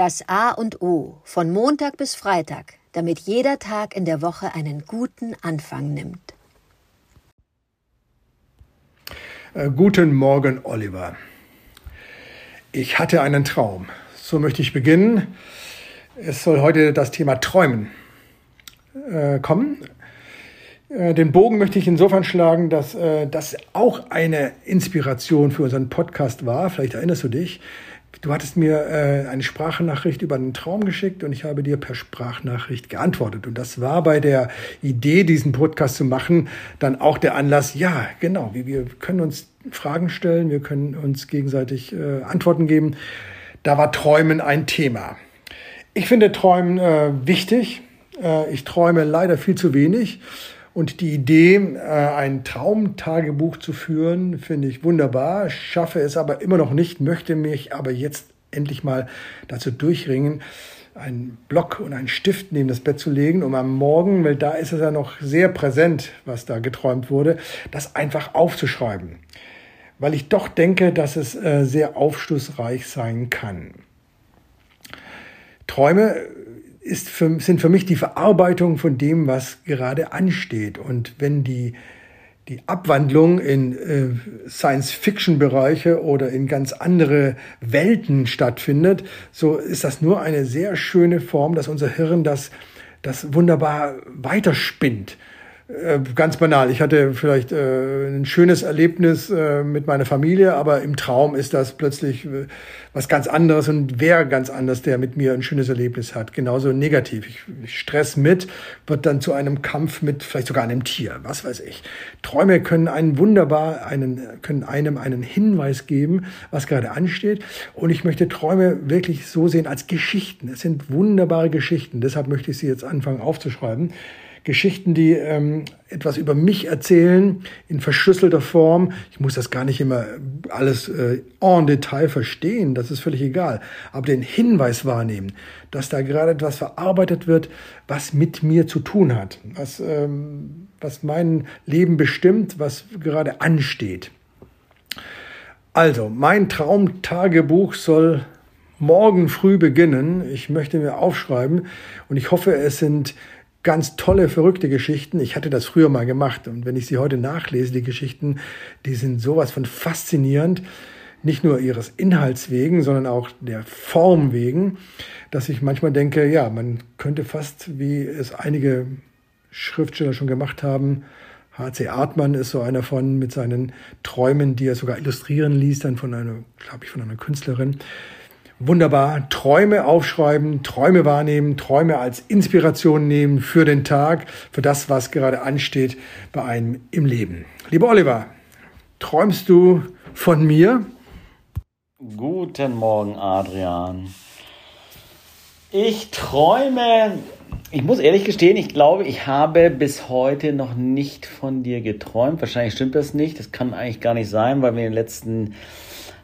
Das A und O von Montag bis Freitag, damit jeder Tag in der Woche einen guten Anfang nimmt. Äh, guten Morgen, Oliver. Ich hatte einen Traum. So möchte ich beginnen. Es soll heute das Thema Träumen äh, kommen. Äh, den Bogen möchte ich insofern schlagen, dass äh, das auch eine Inspiration für unseren Podcast war. Vielleicht erinnerst du dich. Du hattest mir äh, eine Sprachnachricht über einen Traum geschickt und ich habe dir per Sprachnachricht geantwortet. Und das war bei der Idee, diesen Podcast zu machen, dann auch der Anlass, ja, genau, wir können uns Fragen stellen, wir können uns gegenseitig äh, Antworten geben. Da war Träumen ein Thema. Ich finde Träumen äh, wichtig. Äh, ich träume leider viel zu wenig. Und die Idee, äh, ein Traumtagebuch zu führen, finde ich wunderbar, schaffe es aber immer noch nicht, möchte mich aber jetzt endlich mal dazu durchringen, einen Block und einen Stift neben das Bett zu legen, um am Morgen, weil da ist es ja noch sehr präsent, was da geträumt wurde, das einfach aufzuschreiben. Weil ich doch denke, dass es äh, sehr aufschlussreich sein kann. Träume ist für, sind für mich die Verarbeitung von dem, was gerade ansteht. Und wenn die, die Abwandlung in äh, Science-Fiction-Bereiche oder in ganz andere Welten stattfindet, so ist das nur eine sehr schöne Form, dass unser Hirn das, das wunderbar weiterspinnt. Äh, ganz banal. Ich hatte vielleicht äh, ein schönes Erlebnis äh, mit meiner Familie, aber im Traum ist das plötzlich äh, was ganz anderes und wer ganz anders, der mit mir ein schönes Erlebnis hat. Genauso negativ. Ich, ich stress mit, wird dann zu einem Kampf mit vielleicht sogar einem Tier, was weiß ich. Träume können einen wunderbar, einen, können einem einen Hinweis geben, was gerade ansteht. Und ich möchte Träume wirklich so sehen als Geschichten. Es sind wunderbare Geschichten. Deshalb möchte ich sie jetzt anfangen aufzuschreiben. Geschichten, die ähm, etwas über mich erzählen in verschlüsselter Form. Ich muss das gar nicht immer alles äh, en Detail verstehen, das ist völlig egal. Aber den Hinweis wahrnehmen, dass da gerade etwas verarbeitet wird, was mit mir zu tun hat, was, ähm, was mein Leben bestimmt, was gerade ansteht. Also, mein Traumtagebuch soll morgen früh beginnen. Ich möchte mir aufschreiben und ich hoffe, es sind ganz tolle, verrückte Geschichten. Ich hatte das früher mal gemacht und wenn ich sie heute nachlese, die Geschichten, die sind sowas von faszinierend. Nicht nur ihres Inhalts wegen, sondern auch der Form wegen, dass ich manchmal denke, ja, man könnte fast, wie es einige Schriftsteller schon gemacht haben, H.C. Artmann ist so einer von mit seinen Träumen, die er sogar illustrieren ließ, dann von einer, glaube ich, von einer Künstlerin wunderbar Träume aufschreiben, Träume wahrnehmen, Träume als Inspiration nehmen für den Tag, für das, was gerade ansteht bei einem im Leben. Lieber Oliver, träumst du von mir? Guten Morgen, Adrian. Ich träume, ich muss ehrlich gestehen, ich glaube, ich habe bis heute noch nicht von dir geträumt. Wahrscheinlich stimmt das nicht. Das kann eigentlich gar nicht sein, weil wir in den letzten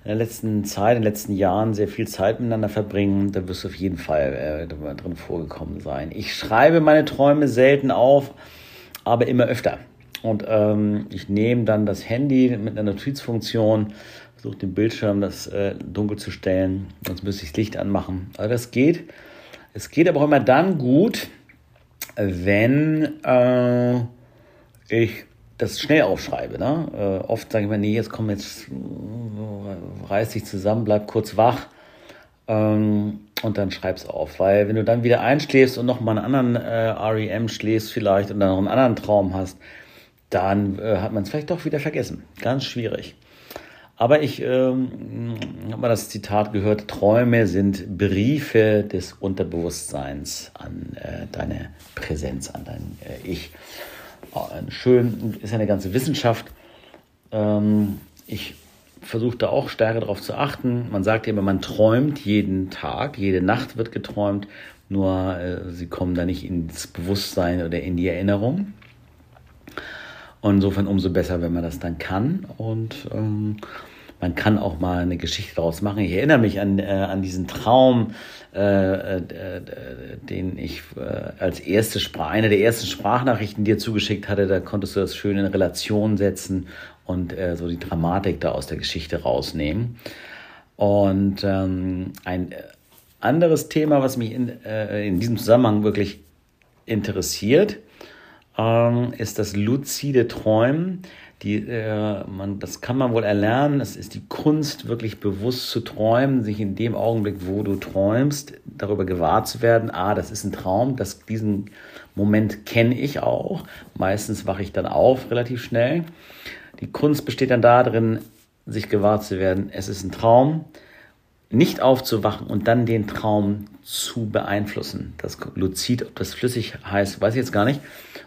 in der letzten Zeit, in den letzten Jahren sehr viel Zeit miteinander verbringen, da wirst du auf jeden Fall äh, drin vorgekommen sein. Ich schreibe meine Träume selten auf, aber immer öfter. Und ähm, ich nehme dann das Handy mit einer Notizfunktion, versuche den Bildschirm das äh, dunkel zu stellen, sonst müsste ich das Licht anmachen. Also das geht. Es geht aber auch immer dann gut, wenn äh, ich das schnell aufschreibe. Ne? Äh, oft sage ich mir, nee, jetzt komm, jetzt äh, reiß dich zusammen, bleib kurz wach ähm, und dann schreib's auf. Weil wenn du dann wieder einschläfst und nochmal einen anderen äh, REM schläfst vielleicht und dann noch einen anderen Traum hast, dann äh, hat man es vielleicht doch wieder vergessen. Ganz schwierig. Aber ich ähm, habe mal das Zitat gehört, Träume sind Briefe des Unterbewusstseins an äh, deine Präsenz, an dein äh, Ich schön, ist eine ganze Wissenschaft. Ähm, ich versuche da auch stärker darauf zu achten. Man sagt immer, man träumt jeden Tag, jede Nacht wird geträumt, nur äh, sie kommen da nicht ins Bewusstsein oder in die Erinnerung. Und insofern umso besser, wenn man das dann kann. Und ähm, man kann auch mal eine Geschichte daraus machen. Ich erinnere mich an, äh, an diesen Traum, äh, äh, den ich äh, als erste Sprache, eine der ersten Sprachnachrichten dir zugeschickt hatte. Da konntest du das schön in Relation setzen und äh, so die Dramatik da aus der Geschichte rausnehmen. Und ähm, ein anderes Thema, was mich in, äh, in diesem Zusammenhang wirklich interessiert, ähm, ist das luzide Träumen. Die, äh, man, das kann man wohl erlernen. Es ist die Kunst, wirklich bewusst zu träumen, sich in dem Augenblick, wo du träumst, darüber gewahr zu werden. Ah, das ist ein Traum. Das, diesen Moment kenne ich auch. Meistens wache ich dann auf relativ schnell. Die Kunst besteht dann darin, sich gewahr zu werden. Es ist ein Traum nicht aufzuwachen und dann den Traum zu beeinflussen. Das luzid, ob das flüssig heißt, weiß ich jetzt gar nicht.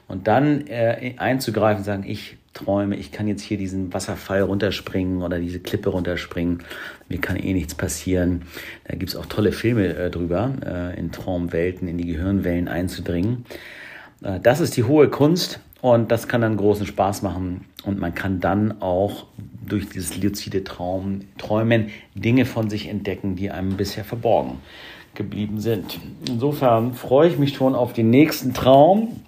Und dann äh, einzugreifen, sagen, ich träume, ich kann jetzt hier diesen Wasserfall runterspringen oder diese Klippe runterspringen. Mir kann eh nichts passieren. Da gibt's auch tolle Filme äh, drüber, äh, in Traumwelten, in die Gehirnwellen einzudringen. Äh, das ist die hohe Kunst und das kann dann großen Spaß machen. Und man kann dann auch durch dieses luzide Traum, Träumen Dinge von sich entdecken, die einem bisher verborgen geblieben sind. Insofern freue ich mich schon auf den nächsten Traum,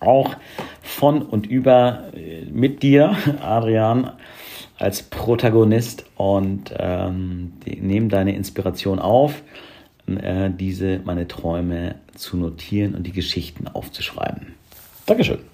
auch von und über äh, mit dir, Adrian, als Protagonist und ähm, nehme deine Inspiration auf, äh, diese meine Träume zu notieren und die Geschichten aufzuschreiben. Dankeschön.